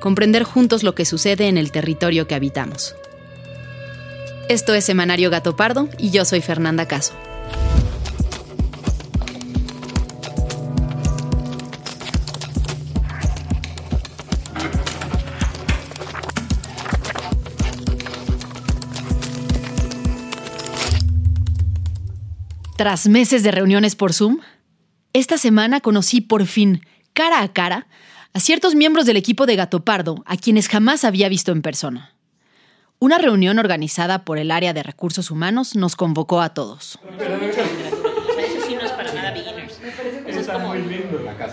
comprender juntos lo que sucede en el territorio que habitamos. Esto es Semanario Gato Pardo y yo soy Fernanda Caso. Tras meses de reuniones por Zoom, esta semana conocí por fin, cara a cara, a ciertos miembros del equipo de Gato Pardo, a quienes jamás había visto en persona. Una reunión organizada por el área de recursos humanos nos convocó a todos.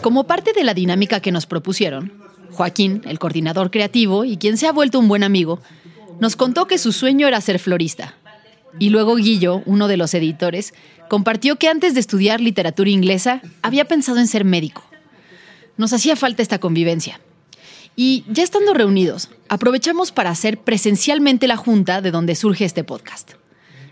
Como parte de la dinámica que nos propusieron, Joaquín, el coordinador creativo y quien se ha vuelto un buen amigo, nos contó que su sueño era ser florista. Y luego Guillo, uno de los editores, compartió que antes de estudiar literatura inglesa había pensado en ser médico. Nos hacía falta esta convivencia. Y ya estando reunidos, aprovechamos para hacer presencialmente la junta de donde surge este podcast.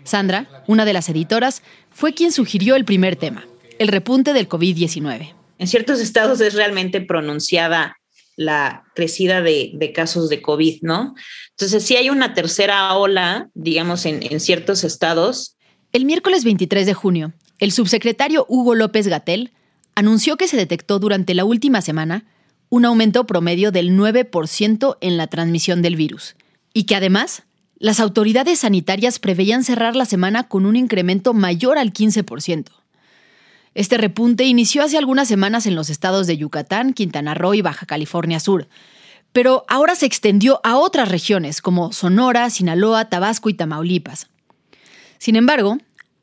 Sandra, una de las editoras, fue quien sugirió el primer tema, el repunte del COVID-19. En ciertos estados es realmente pronunciada la crecida de, casos de COVID, ¿no? Entonces, si hay una tercera ola, digamos, en, en ciertos estados. El miércoles 23 de junio, el subsecretario Hugo López Gatel anunció que se detectó durante la última semana un aumento promedio del 9% en la transmisión del virus y que además las autoridades sanitarias preveían cerrar la semana con un incremento mayor al 15%. Este repunte inició hace algunas semanas en los estados de Yucatán, Quintana Roo y Baja California Sur, pero ahora se extendió a otras regiones como Sonora, Sinaloa, Tabasco y Tamaulipas. Sin embargo,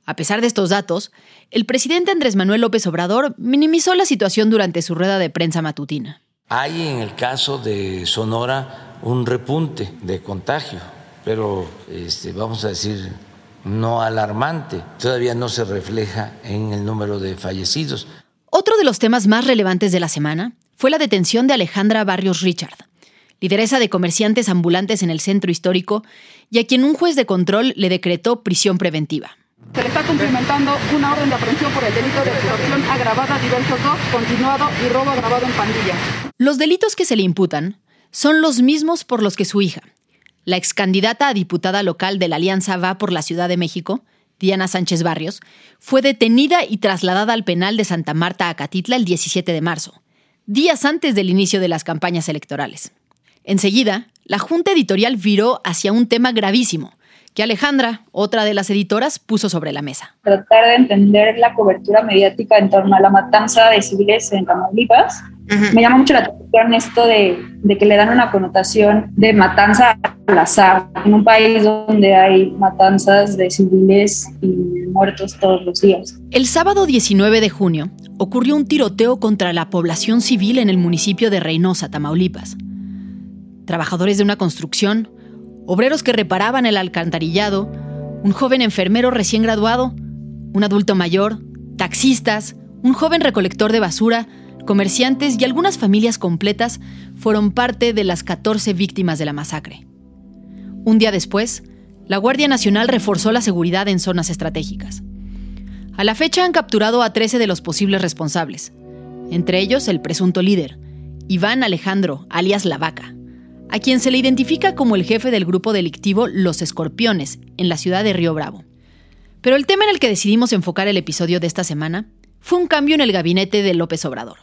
a pesar de estos datos, el presidente Andrés Manuel López Obrador minimizó la situación durante su rueda de prensa matutina. Hay en el caso de Sonora un repunte de contagio, pero este, vamos a decir no alarmante. Todavía no se refleja en el número de fallecidos. Otro de los temas más relevantes de la semana fue la detención de Alejandra Barrios Richard, lideresa de comerciantes ambulantes en el centro histórico y a quien un juez de control le decretó prisión preventiva. Se le está cumplimentando una orden de aprehensión por el delito de extorsión agravada diversos 2, continuado y robo agravado en pandilla. Los delitos que se le imputan son los mismos por los que su hija, la ex candidata a diputada local de la Alianza Va por la Ciudad de México, Diana Sánchez Barrios, fue detenida y trasladada al penal de Santa Marta a Catitla el 17 de marzo, días antes del inicio de las campañas electorales. Enseguida, la Junta Editorial viró hacia un tema gravísimo, que Alejandra, otra de las editoras, puso sobre la mesa. Tratar de entender la cobertura mediática en torno a la matanza de civiles en Tamaulipas. Me llama mucho la atención esto de, de, que le dan una connotación de matanza al azar, en un país donde hay matanzas de civiles y muertos todos los días. El sábado 19 de junio ocurrió un tiroteo contra la población civil en el municipio de Reynosa, Tamaulipas. Trabajadores de una construcción obreros que reparaban el alcantarillado, un joven enfermero recién graduado, un adulto mayor, taxistas, un joven recolector de basura, comerciantes y algunas familias completas fueron parte de las 14 víctimas de la masacre. Un día después, la Guardia Nacional reforzó la seguridad en zonas estratégicas. A la fecha han capturado a 13 de los posibles responsables, entre ellos el presunto líder, Iván Alejandro, alias La Vaca, a quien se le identifica como el jefe del grupo delictivo Los Escorpiones, en la ciudad de Río Bravo. Pero el tema en el que decidimos enfocar el episodio de esta semana fue un cambio en el gabinete de López Obrador,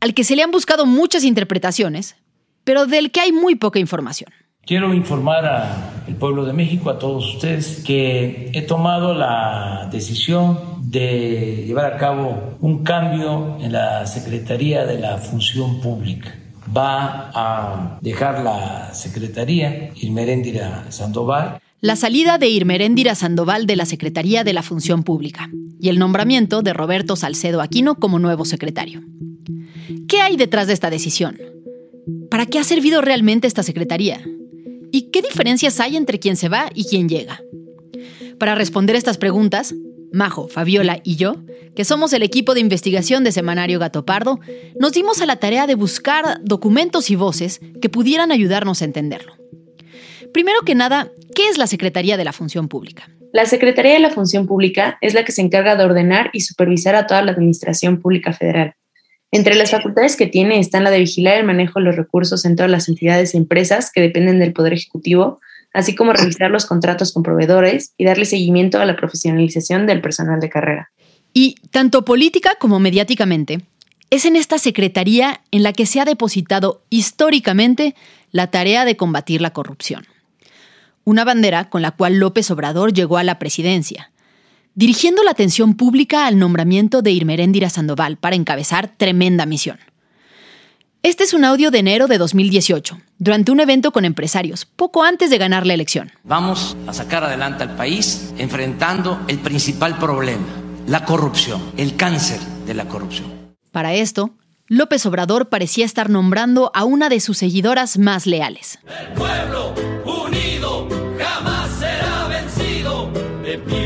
al que se le han buscado muchas interpretaciones, pero del que hay muy poca información. Quiero informar al pueblo de México, a todos ustedes, que he tomado la decisión de llevar a cabo un cambio en la Secretaría de la Función Pública. Va a dejar la Secretaría Irmeréndira Sandoval la salida de Irmeréndira Sandoval de la Secretaría de la Función Pública y el nombramiento de Roberto Salcedo Aquino como nuevo secretario. ¿Qué hay detrás de esta decisión? ¿Para qué ha servido realmente esta secretaría? ¿Y qué diferencias hay entre quien se va y quien llega? Para responder estas preguntas, Majo, Fabiola y yo, que somos el equipo de investigación de Semanario Gato Pardo, nos dimos a la tarea de buscar documentos y voces que pudieran ayudarnos a entenderlo. Primero que nada, ¿qué es la Secretaría de la Función Pública? La Secretaría de la Función Pública es la que se encarga de ordenar y supervisar a toda la Administración Pública Federal. Entre las facultades que tiene están la de vigilar el manejo de los recursos en todas las entidades e empresas que dependen del Poder Ejecutivo, así como revisar los contratos con proveedores y darle seguimiento a la profesionalización del personal de carrera. Y tanto política como mediáticamente, es en esta Secretaría en la que se ha depositado históricamente la tarea de combatir la corrupción una bandera con la cual López Obrador llegó a la presidencia, dirigiendo la atención pública al nombramiento de Irmeréndira Sandoval para encabezar tremenda misión. Este es un audio de enero de 2018, durante un evento con empresarios, poco antes de ganar la elección. Vamos a sacar adelante al país enfrentando el principal problema, la corrupción, el cáncer de la corrupción. Para esto, López Obrador parecía estar nombrando a una de sus seguidoras más leales. El pueblo unido jamás será vencido. De pie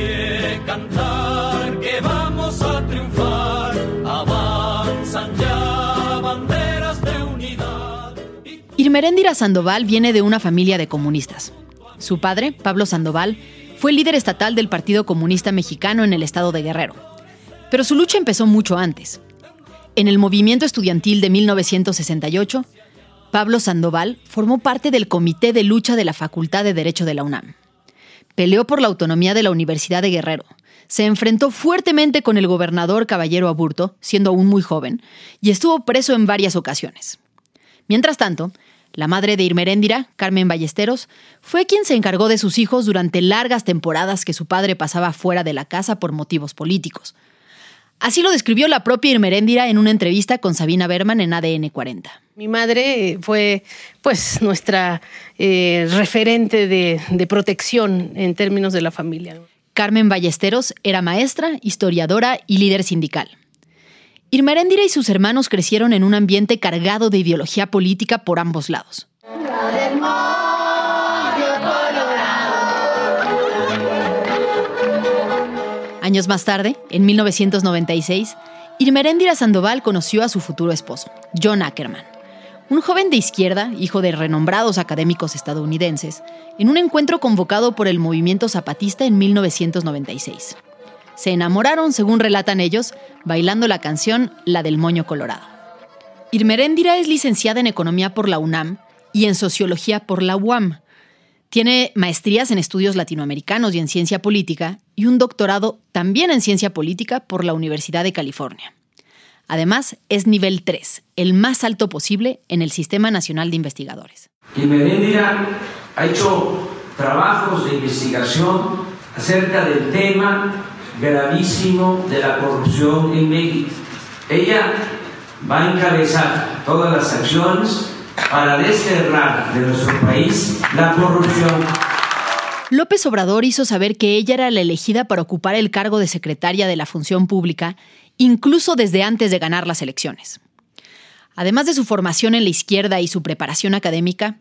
Irmeréndira Sandoval viene de una familia de comunistas. Su padre, Pablo Sandoval, fue líder estatal del Partido Comunista Mexicano en el estado de Guerrero. Pero su lucha empezó mucho antes. En el movimiento estudiantil de 1968, Pablo Sandoval formó parte del Comité de Lucha de la Facultad de Derecho de la UNAM. Peleó por la autonomía de la Universidad de Guerrero. Se enfrentó fuertemente con el gobernador Caballero Aburto, siendo aún muy joven, y estuvo preso en varias ocasiones. Mientras tanto, la madre de Irmeréndira, Carmen Ballesteros, fue quien se encargó de sus hijos durante largas temporadas que su padre pasaba fuera de la casa por motivos políticos, Así lo describió la propia Irmeréndira en una entrevista con Sabina Berman en ADN 40. Mi madre fue pues nuestra eh, referente de, de protección en términos de la familia. Carmen Ballesteros era maestra, historiadora y líder sindical. Irmeréndira y sus hermanos crecieron en un ambiente cargado de ideología política por ambos lados. Años más tarde, en 1996, Irmeréndira Sandoval conoció a su futuro esposo, John Ackerman, un joven de izquierda, hijo de renombrados académicos estadounidenses, en un encuentro convocado por el movimiento zapatista en 1996. Se enamoraron, según relatan ellos, bailando la canción La del Moño Colorado. Irmeréndira es licenciada en Economía por la UNAM y en Sociología por la UAM, tiene maestrías en estudios latinoamericanos y en ciencia política y un doctorado también en ciencia política por la Universidad de California. Además, es nivel 3, el más alto posible en el Sistema Nacional de Investigadores. Jiménez ha hecho trabajos de investigación acerca del tema gravísimo de la corrupción en México. Ella va a encabezar todas las acciones para desterrar de nuestro país la corrupción. López Obrador hizo saber que ella era la elegida para ocupar el cargo de secretaria de la Función Pública, incluso desde antes de ganar las elecciones. Además de su formación en la izquierda y su preparación académica,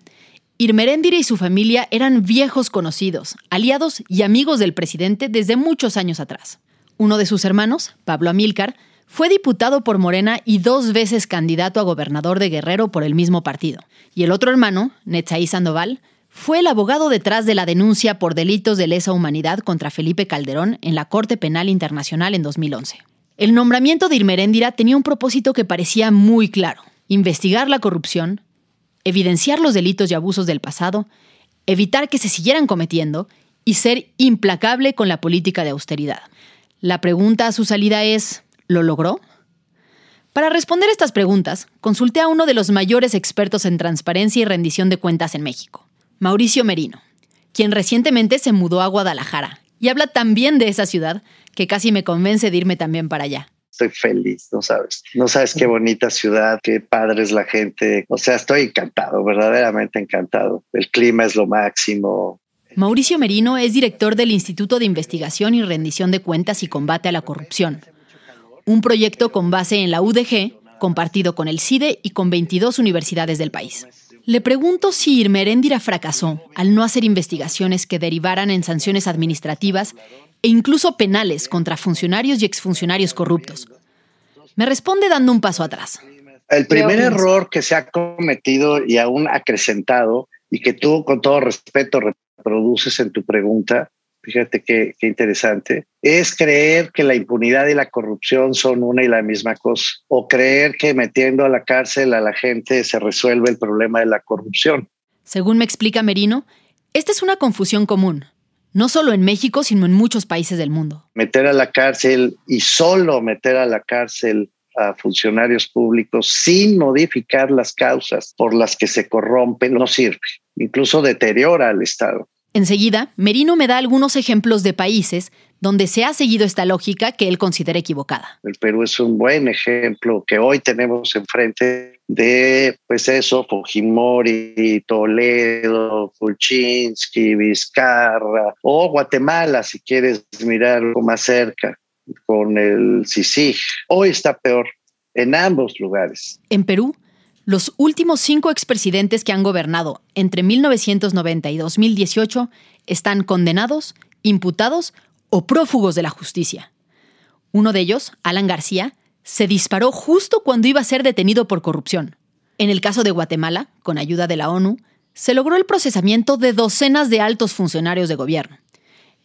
Irmeréndira y su familia eran viejos conocidos, aliados y amigos del presidente desde muchos años atrás. Uno de sus hermanos, Pablo Amílcar, fue diputado por Morena y dos veces candidato a gobernador de Guerrero por el mismo partido. Y el otro hermano, Netzaí Sandoval, fue el abogado detrás de la denuncia por delitos de lesa humanidad contra Felipe Calderón en la Corte Penal Internacional en 2011. El nombramiento de Irmeréndira tenía un propósito que parecía muy claro, investigar la corrupción, evidenciar los delitos y abusos del pasado, evitar que se siguieran cometiendo y ser implacable con la política de austeridad. La pregunta a su salida es, ¿lo logró? Para responder estas preguntas, consulté a uno de los mayores expertos en transparencia y rendición de cuentas en México, Mauricio Merino, quien recientemente se mudó a Guadalajara y habla tan bien de esa ciudad que casi me convence de irme también para allá. Estoy feliz, no sabes, no sabes qué bonita ciudad, qué padre es la gente. O sea, estoy encantado, verdaderamente encantado. El clima es lo máximo. Mauricio Merino es director del Instituto de Investigación y Rendición de Cuentas y Combate a la Corrupción, un proyecto con base en la UDG, compartido con el CIDE y con 22 universidades del país. Le pregunto si Irmeréndira fracasó al no hacer investigaciones que derivaran en sanciones administrativas e incluso penales contra funcionarios y exfuncionarios corruptos. Me responde dando un paso atrás. El primer error que se ha cometido y aún acrecentado y que tú con todo respeto reproduces en tu pregunta, fíjate qué, qué, interesante, es creer que la impunidad y la corrupción son una y la misma cosa, o creer que metiendo a la cárcel a la gente se resuelve el problema de la corrupción. Según me explica Merino, esta es una confusión común no solo en México, sino en muchos países del mundo. Meter a la cárcel y solo meter a la cárcel a funcionarios públicos sin modificar las causas por las que se corrompen no sirve, incluso deteriora al Estado. Enseguida, Merino me da algunos ejemplos de países donde se ha seguido esta lógica que él considera equivocada. El Perú es un buen ejemplo que hoy tenemos enfrente de, pues eso, Fujimori, Toledo, Kuczynski, Vizcarra, o Guatemala, si quieres mirar algo más cerca, con el CICIG. Hoy está peor en ambos lugares. En Perú, los últimos cinco expresidentes que han gobernado entre 1990 y 2018 están condenados, imputados o prófugos de la justicia. Uno de ellos, Alan García, se disparó justo cuando iba a ser detenido por corrupción. En el caso de Guatemala, con ayuda de la ONU, se logró el procesamiento de docenas de altos funcionarios de gobierno,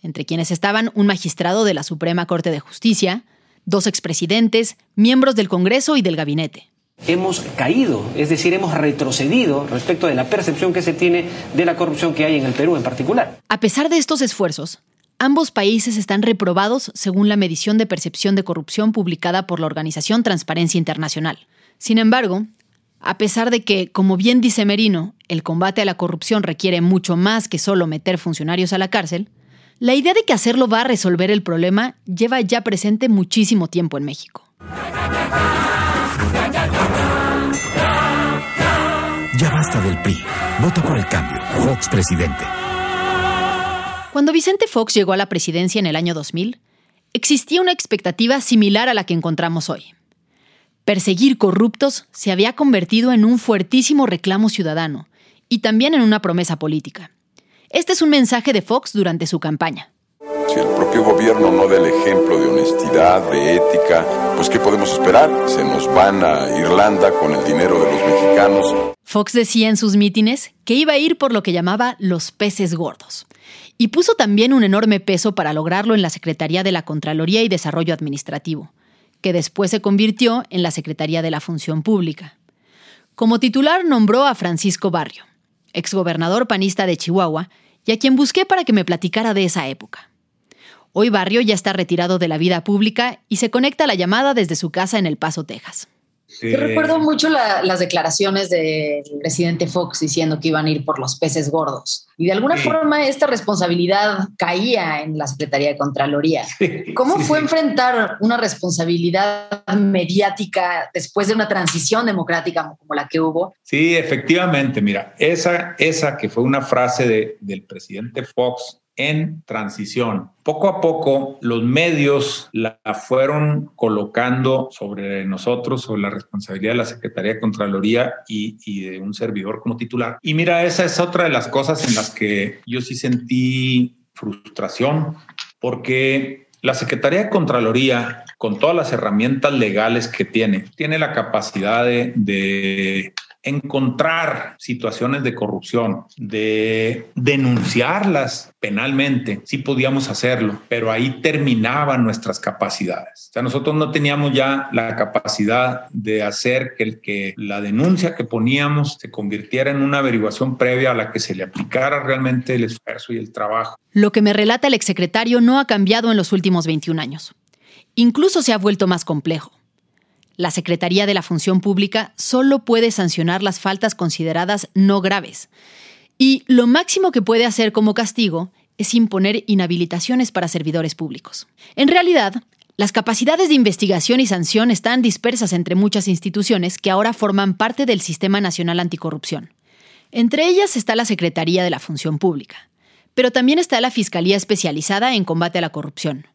entre quienes estaban un magistrado de la Suprema Corte de Justicia, dos expresidentes, miembros del Congreso y del gabinete hemos caído, es decir, hemos retrocedido respecto de la percepción que se tiene de la corrupción que hay en el Perú en particular. A pesar de estos esfuerzos, ambos países están reprobados según la medición de percepción de corrupción publicada por la organización Transparencia Internacional. Sin embargo, a pesar de que, como bien dice Merino, el combate a la corrupción requiere mucho más que solo meter funcionarios a la cárcel, la idea de que hacerlo va a resolver el problema lleva ya presente muchísimo tiempo en México. Ya basta del PRI. Vota por el cambio. Fox presidente. Cuando Vicente Fox llegó a la presidencia en el año 2000, existía una expectativa similar a la que encontramos hoy. Perseguir corruptos se había convertido en un fuertísimo reclamo ciudadano y también en una promesa política. Este es un mensaje de Fox durante su campaña. Si el propio gobierno no da el ejemplo de honestidad, de ética, pues ¿qué podemos esperar? Se nos van a Irlanda con el dinero de los mexicanos. Fox decía en sus mítines que iba a ir por lo que llamaba los peces gordos. Y puso también un enorme peso para lograrlo en la Secretaría de la Contraloría y Desarrollo Administrativo, que después se convirtió en la Secretaría de la Función Pública. Como titular nombró a Francisco Barrio, exgobernador panista de Chihuahua, y a quien busqué para que me platicara de esa época. Hoy Barrio ya está retirado de la vida pública y se conecta a la llamada desde su casa en El Paso, Texas. Yo recuerdo mucho las declaraciones del presidente Fox diciendo que iban a ir por los peces gordos. Y de alguna forma esta responsabilidad caía en la Secretaría de Contraloría. ¿Cómo fue enfrentar una responsabilidad mediática después de una transición democrática como la que hubo? Sí, efectivamente. Mira, esa, esa que fue una frase del presidente Fox en transición. Poco a poco los medios la fueron colocando sobre nosotros, sobre la responsabilidad de la Secretaría de Contraloría y, de un servidor como titular. Y mira, esa es otra de las cosas en las que yo sí sentí frustración, porque la Secretaría de Contraloría, con todas las herramientas legales que tiene, tiene la capacidad de encontrar situaciones de corrupción, de denunciarlas penalmente, sí podíamos hacerlo, pero ahí terminaban nuestras capacidades. O sea, nosotros no teníamos ya la capacidad de hacer que, el, que la denuncia que poníamos se convirtiera en una averiguación previa a la que se le aplicara realmente el esfuerzo y el trabajo. Lo que me relata el exsecretario no ha cambiado en los últimos 21 años. Incluso se ha vuelto más complejo. La Secretaría de la Función Pública solo puede sancionar las faltas consideradas no graves. Y lo máximo que puede hacer como castigo es imponer inhabilitaciones para servidores públicos. En realidad, las capacidades de investigación y sanción están dispersas entre muchas instituciones que ahora forman parte del Sistema Nacional Anticorrupción. Entre ellas está la Secretaría de la Función Pública, pero también está la Fiscalía Especializada en Combate a la Corrupción,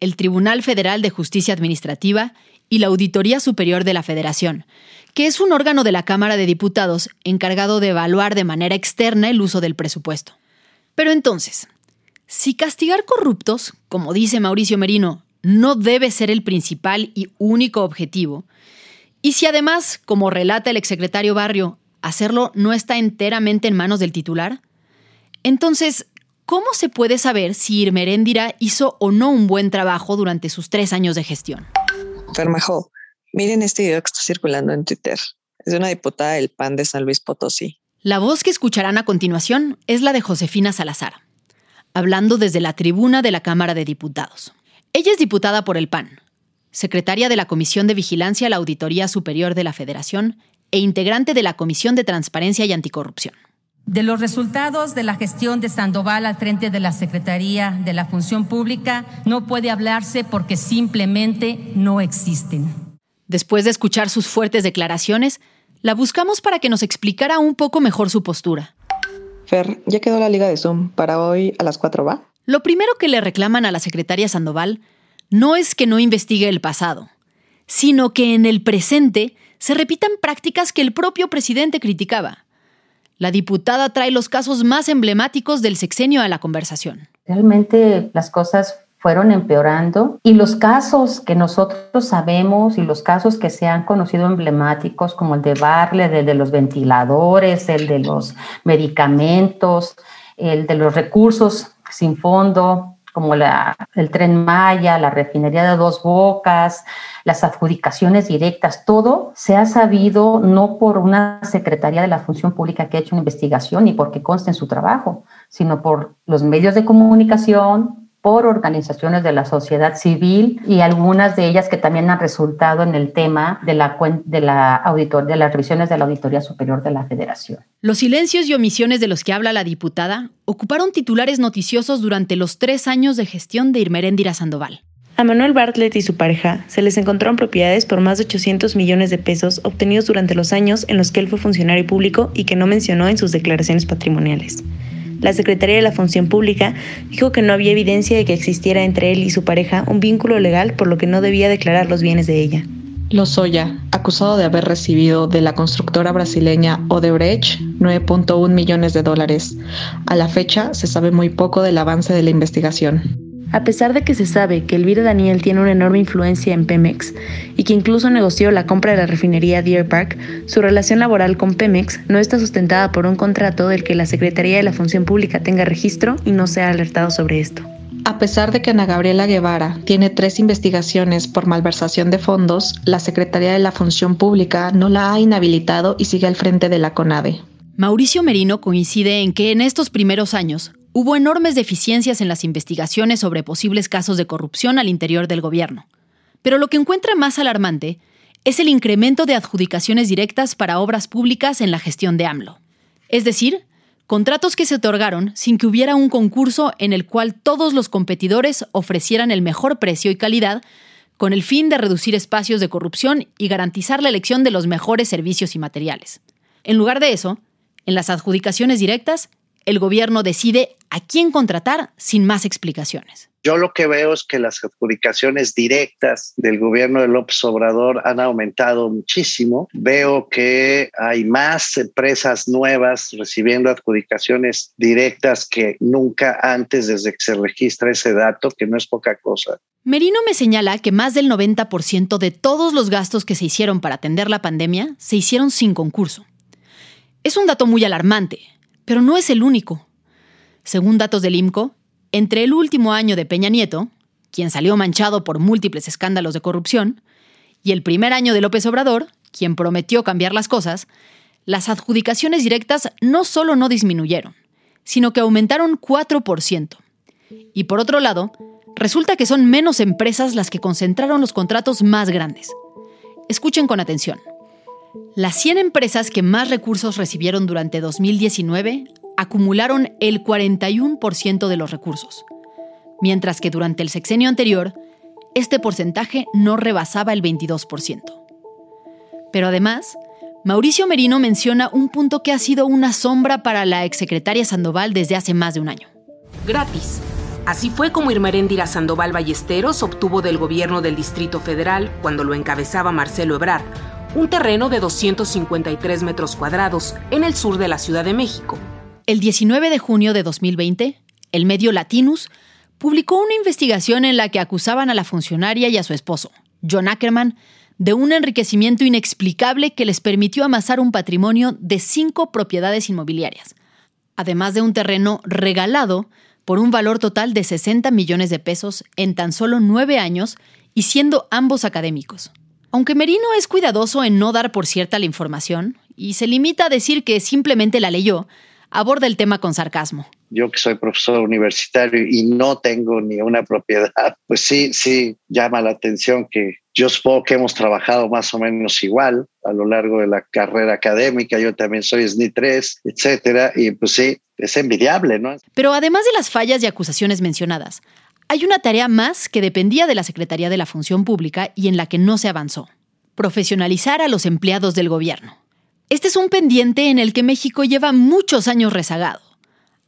el Tribunal Federal de Justicia Administrativa y la Auditoría Superior de la Federación, que es un órgano de la Cámara de Diputados encargado de evaluar de manera externa el uso del presupuesto. Pero entonces, si castigar corruptos, como dice Mauricio Merino, no debe ser el principal y único objetivo, y si además, como relata el exsecretario Barrio, hacerlo no está enteramente en manos del titular, entonces, ¿cómo se puede saber si Irmeréndira hizo o no un buen trabajo durante sus tres años de gestión? Fermajo, miren este video que está circulando en Twitter. Es de una diputada del PAN de San Luis Potosí. La voz que escucharán a continuación es la de Josefina Salazar, hablando desde la tribuna de la Cámara de Diputados. Ella es diputada por el PAN, secretaria de la Comisión de Vigilancia a la Auditoría Superior de la Federación e integrante de la Comisión de Transparencia y Anticorrupción. De los resultados de la gestión de Sandoval al frente de la Secretaría de la Función Pública no puede hablarse porque simplemente no existen. Después de escuchar sus fuertes declaraciones, la buscamos para que nos explicara un poco mejor su postura. Fer, ya quedó la liga de Zoom. ¿Para hoy a las 4 va? Lo primero que le reclaman a la secretaria Sandoval no es que no investigue el pasado, sino que en el presente se repitan prácticas que el propio presidente criticaba. La diputada trae los casos más emblemáticos del sexenio a la conversación. Realmente las cosas fueron empeorando y los casos que nosotros sabemos y los casos que se han conocido emblemáticos como el de Barle, el de los ventiladores, el de los medicamentos, el de los recursos sin fondo, como la, el tren Maya, la refinería de dos bocas, las adjudicaciones directas, todo se ha sabido no por una Secretaría de la Función Pública que ha hecho una investigación y porque conste en su trabajo, sino por los medios de comunicación, por organizaciones de la sociedad civil y algunas de ellas que también han resultado en el tema de, la, de, la auditor, de las revisiones de la Auditoría Superior de la Federación. Los silencios y omisiones de los que habla la diputada ocuparon titulares noticiosos durante los tres años de gestión de Irmeréndira Sandoval. A Manuel Bartlett y su pareja se les encontraron propiedades por más de 800 millones de pesos obtenidos durante los años en los que él fue funcionario público y que no mencionó en sus declaraciones patrimoniales. La Secretaría de la Función Pública dijo que no había evidencia de que existiera entre él y su pareja un vínculo legal por lo que no debía declarar los bienes de ella. Lozoya, acusado de haber recibido de la constructora brasileña Odebrecht 9.1 millones de dólares. A la fecha se sabe muy poco del avance de la investigación. A pesar de que se sabe que Elvira Daniel tiene una enorme influencia en Pemex y que incluso negoció la compra de la refinería Deer Park, su relación laboral con Pemex no está sustentada por un contrato del que la Secretaría de la Función Pública tenga registro y no sea alertado sobre esto. A pesar de que Ana Gabriela Guevara tiene tres investigaciones por malversación de fondos, la Secretaría de la Función Pública no la ha inhabilitado y sigue al frente de la CONADE. Mauricio Merino coincide en que en estos primeros años hubo enormes deficiencias en las investigaciones sobre posibles casos de corrupción al interior del gobierno. Pero lo que encuentra más alarmante es el incremento de adjudicaciones directas para obras públicas en la gestión de AMLO. Es decir, contratos que se otorgaron sin que hubiera un concurso en el cual todos los competidores ofrecieran el mejor precio y calidad con el fin de reducir espacios de corrupción y garantizar la elección de los mejores servicios y materiales. En lugar de eso, en las adjudicaciones directas el gobierno decide a quién contratar sin más explicaciones. Yo lo que veo es que las adjudicaciones directas del gobierno de López Obrador han aumentado muchísimo. Veo que hay más empresas nuevas recibiendo adjudicaciones directas que nunca antes desde que se registra ese dato, que no es poca cosa. Merino me señala que más del 90% de todos los gastos que se hicieron para atender la pandemia se hicieron sin concurso. Es un dato muy alarmante, pero no es el único. Según datos del IMCO, entre el último año de Peña Nieto, quien salió manchado por múltiples escándalos de corrupción, y el primer año de López Obrador, quien prometió cambiar las cosas, las adjudicaciones directas no solo no disminuyeron, sino que aumentaron 4%. Y por otro lado, resulta que son menos empresas las que concentraron los contratos más grandes. Escuchen con atención. Las 100 empresas que más recursos recibieron durante 2019 acumularon el 41% de los recursos, mientras que durante el sexenio anterior, este porcentaje no rebasaba el 22%. Pero además, Mauricio Merino menciona un punto que ha sido una sombra para la exsecretaria Sandoval desde hace más de un año. Gratis. Así fue como Irmeréndira Sandoval Ballesteros obtuvo del gobierno del Distrito Federal, cuando lo encabezaba Marcelo Ebrard, un terreno de 253 metros cuadrados en el sur de la Ciudad de México. El 19 de junio de 2020, el medio Latinus publicó una investigación en la que acusaban a la funcionaria y a su esposo, John Ackerman, de un enriquecimiento inexplicable que les permitió amasar un patrimonio de cinco propiedades inmobiliarias, además de un terreno regalado por un valor total de 60 millones de pesos en tan solo nueve años y siendo ambos académicos. Aunque Merino es cuidadoso en no dar por cierta la información y se limita a decir que simplemente la leyó, aborda el tema con sarcasmo. Yo que soy profesor universitario y no tengo ni una propiedad, pues sí, sí llama la atención que yo supongo que hemos trabajado más o menos igual a lo largo de la carrera académica. Yo también soy SNI 3, etcétera. Y pues sí, es envidiable, ¿no? Pero además de las fallas y acusaciones mencionadas, hay una tarea más que dependía de la Secretaría de la Función Pública y en la que no se avanzó. Profesionalizar a los empleados del gobierno. Este es un pendiente en el que México lleva muchos años rezagado,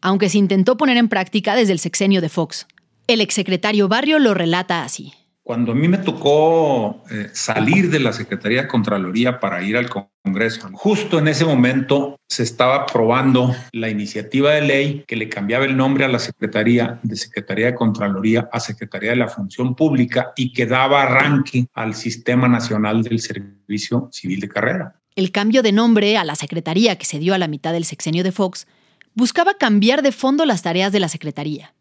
aunque se intentó poner en práctica desde el sexenio de Fox. El exsecretario Barrio lo relata así. Cuando a mí me tocó eh, salir de la Secretaría de Contraloría para ir al Congreso, justo en ese momento se estaba aprobando la iniciativa de ley que le cambiaba el nombre a la Secretaría de Secretaría de Contraloría a Secretaría de la Función Pública y que daba arranque al Sistema Nacional del Servicio Civil de Carrera. El cambio de nombre a la Secretaría que se dio a la mitad del sexenio de Fox buscaba cambiar de fondo las tareas de la Secretaría.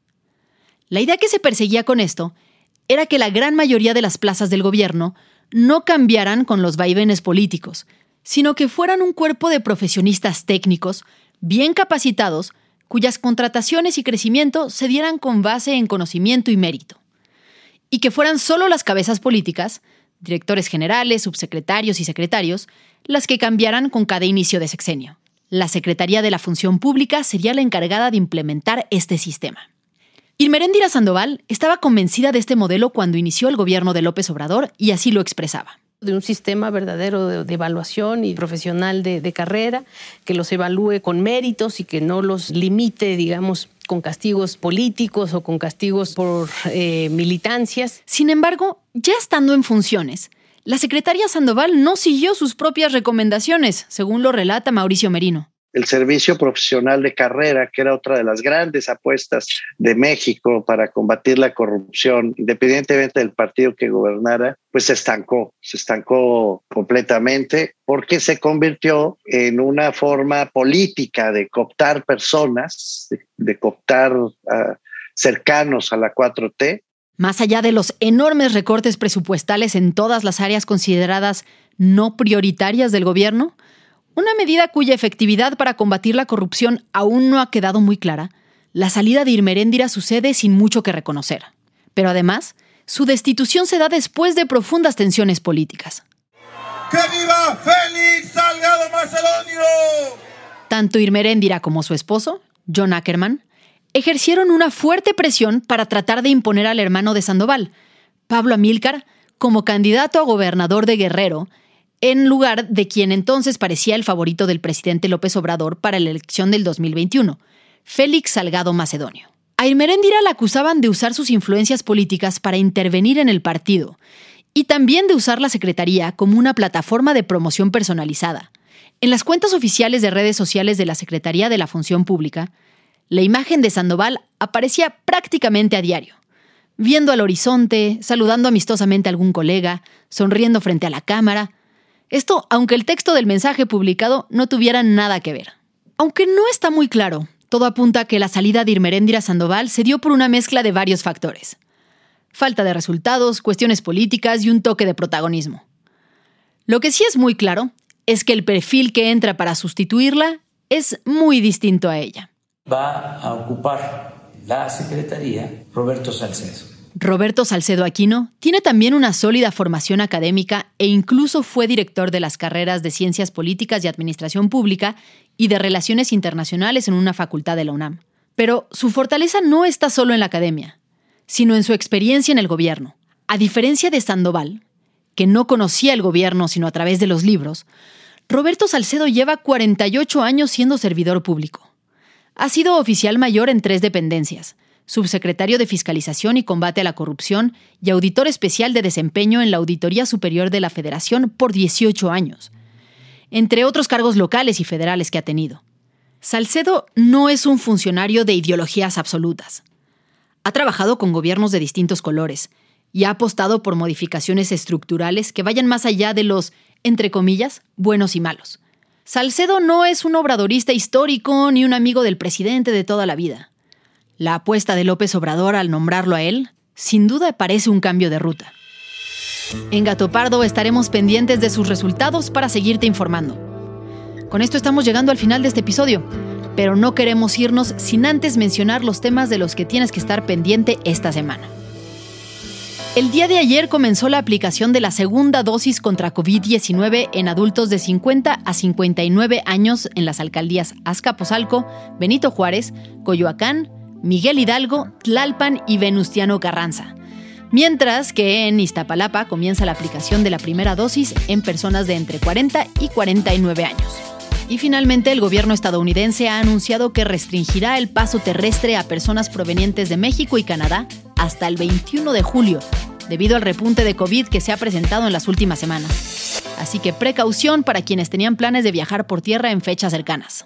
La idea que se perseguía con esto era que la gran mayoría de las plazas del gobierno no cambiaran con los vaivenes políticos, sino que fueran un cuerpo de profesionistas técnicos, bien capacitados, cuyas contrataciones y crecimiento se dieran con base en conocimiento y mérito. Y que fueran solo las cabezas políticas, directores generales, subsecretarios y secretarios, las que cambiaran con cada inicio de sexenio. La Secretaría de la Función Pública sería la encargada de implementar este sistema. Irmeréndira Sandoval estaba convencida de este modelo cuando inició el gobierno de López Obrador y así lo expresaba de un sistema verdadero de, evaluación y profesional de, carrera, que los evalúe con méritos y que no los limite, digamos, con castigos políticos o con castigos por eh, militancias. Sin embargo, ya estando en funciones, la secretaria Sandoval no siguió sus propias recomendaciones, según lo relata Mauricio Merino el servicio profesional de carrera, que era otra de las grandes apuestas de México para combatir la corrupción, independientemente del partido que gobernara, pues se estancó, se estancó completamente porque se convirtió en una forma política de cooptar personas, de, cooptar cercanos a la 4T. Más allá de los enormes recortes presupuestales en todas las áreas consideradas no prioritarias del gobierno, una medida cuya efectividad para combatir la corrupción aún no ha quedado muy clara, la salida de Irmeréndira sucede sin mucho que reconocer. Pero además, su destitución se da después de profundas tensiones políticas. ¡Que viva Félix Salgado Macedonio! Tanto Irmeréndira como su esposo, John Ackerman, ejercieron una fuerte presión para tratar de imponer al hermano de Sandoval, Pablo Amílcar, como candidato a gobernador de Guerrero en lugar de quien entonces parecía el favorito del presidente López Obrador para la elección del 2021, Félix Salgado Macedonio. A Irmeréndira la acusaban de usar sus influencias políticas para intervenir en el partido y también de usar la Secretaría como una plataforma de promoción personalizada. En las cuentas oficiales de redes sociales de la Secretaría de la Función Pública, la imagen de Sandoval aparecía prácticamente a diario, viendo al horizonte, saludando amistosamente a algún colega, sonriendo frente a la cámara, Esto aunque el texto del mensaje publicado no tuviera nada que ver. Aunque no está muy claro, todo apunta a que la salida de Irmeréndira Sandoval se dio por una mezcla de varios factores. Falta de resultados, cuestiones políticas y un toque de protagonismo. Lo que sí es muy claro es que el perfil que entra para sustituirla es muy distinto a ella. Va a ocupar la secretaría Roberto Salcedo. Roberto Salcedo Aquino tiene también una sólida formación académica e incluso fue director de las carreras de Ciencias Políticas y Administración Pública y de Relaciones Internacionales en una facultad de la UNAM. Pero su fortaleza no está solo en la academia, sino en su experiencia en el gobierno. A diferencia de Sandoval, que no conocía el gobierno sino a través de los libros, Roberto Salcedo lleva 48 años siendo servidor público. Ha sido oficial mayor en tres dependencias, subsecretario de Fiscalización y Combate a la Corrupción y auditor especial de desempeño en la Auditoría Superior de la Federación por 18 años, entre otros cargos locales y federales que ha tenido. Salcedo no es un funcionario de ideologías absolutas. Ha trabajado con gobiernos de distintos colores y ha apostado por modificaciones estructurales que vayan más allá de los, entre comillas, buenos y malos. Salcedo no es un obradorista histórico ni un amigo del presidente de toda la vida. La apuesta de López Obrador al nombrarlo a él, sin duda parece un cambio de ruta. En Gato Pardo estaremos pendientes de sus resultados para seguirte informando. Con esto estamos llegando al final de este episodio, pero no queremos irnos sin antes mencionar los temas de los que tienes que estar pendiente esta semana. El día de ayer comenzó la aplicación de la segunda dosis contra COVID-19 en adultos de 50 a 59 años en las alcaldías Azcapotzalco, Benito Juárez, Coyoacán, Miguel Hidalgo, Tlalpan y Venustiano Carranza. Mientras que en Iztapalapa comienza la aplicación de la primera dosis en personas de entre 40 y 49 años. Y finalmente, el gobierno estadounidense ha anunciado que restringirá el paso terrestre a personas provenientes de México y Canadá hasta el 21 de julio, debido al repunte de COVID que se ha presentado en las últimas semanas. Así que precaución para quienes tenían planes de viajar por tierra en fechas cercanas.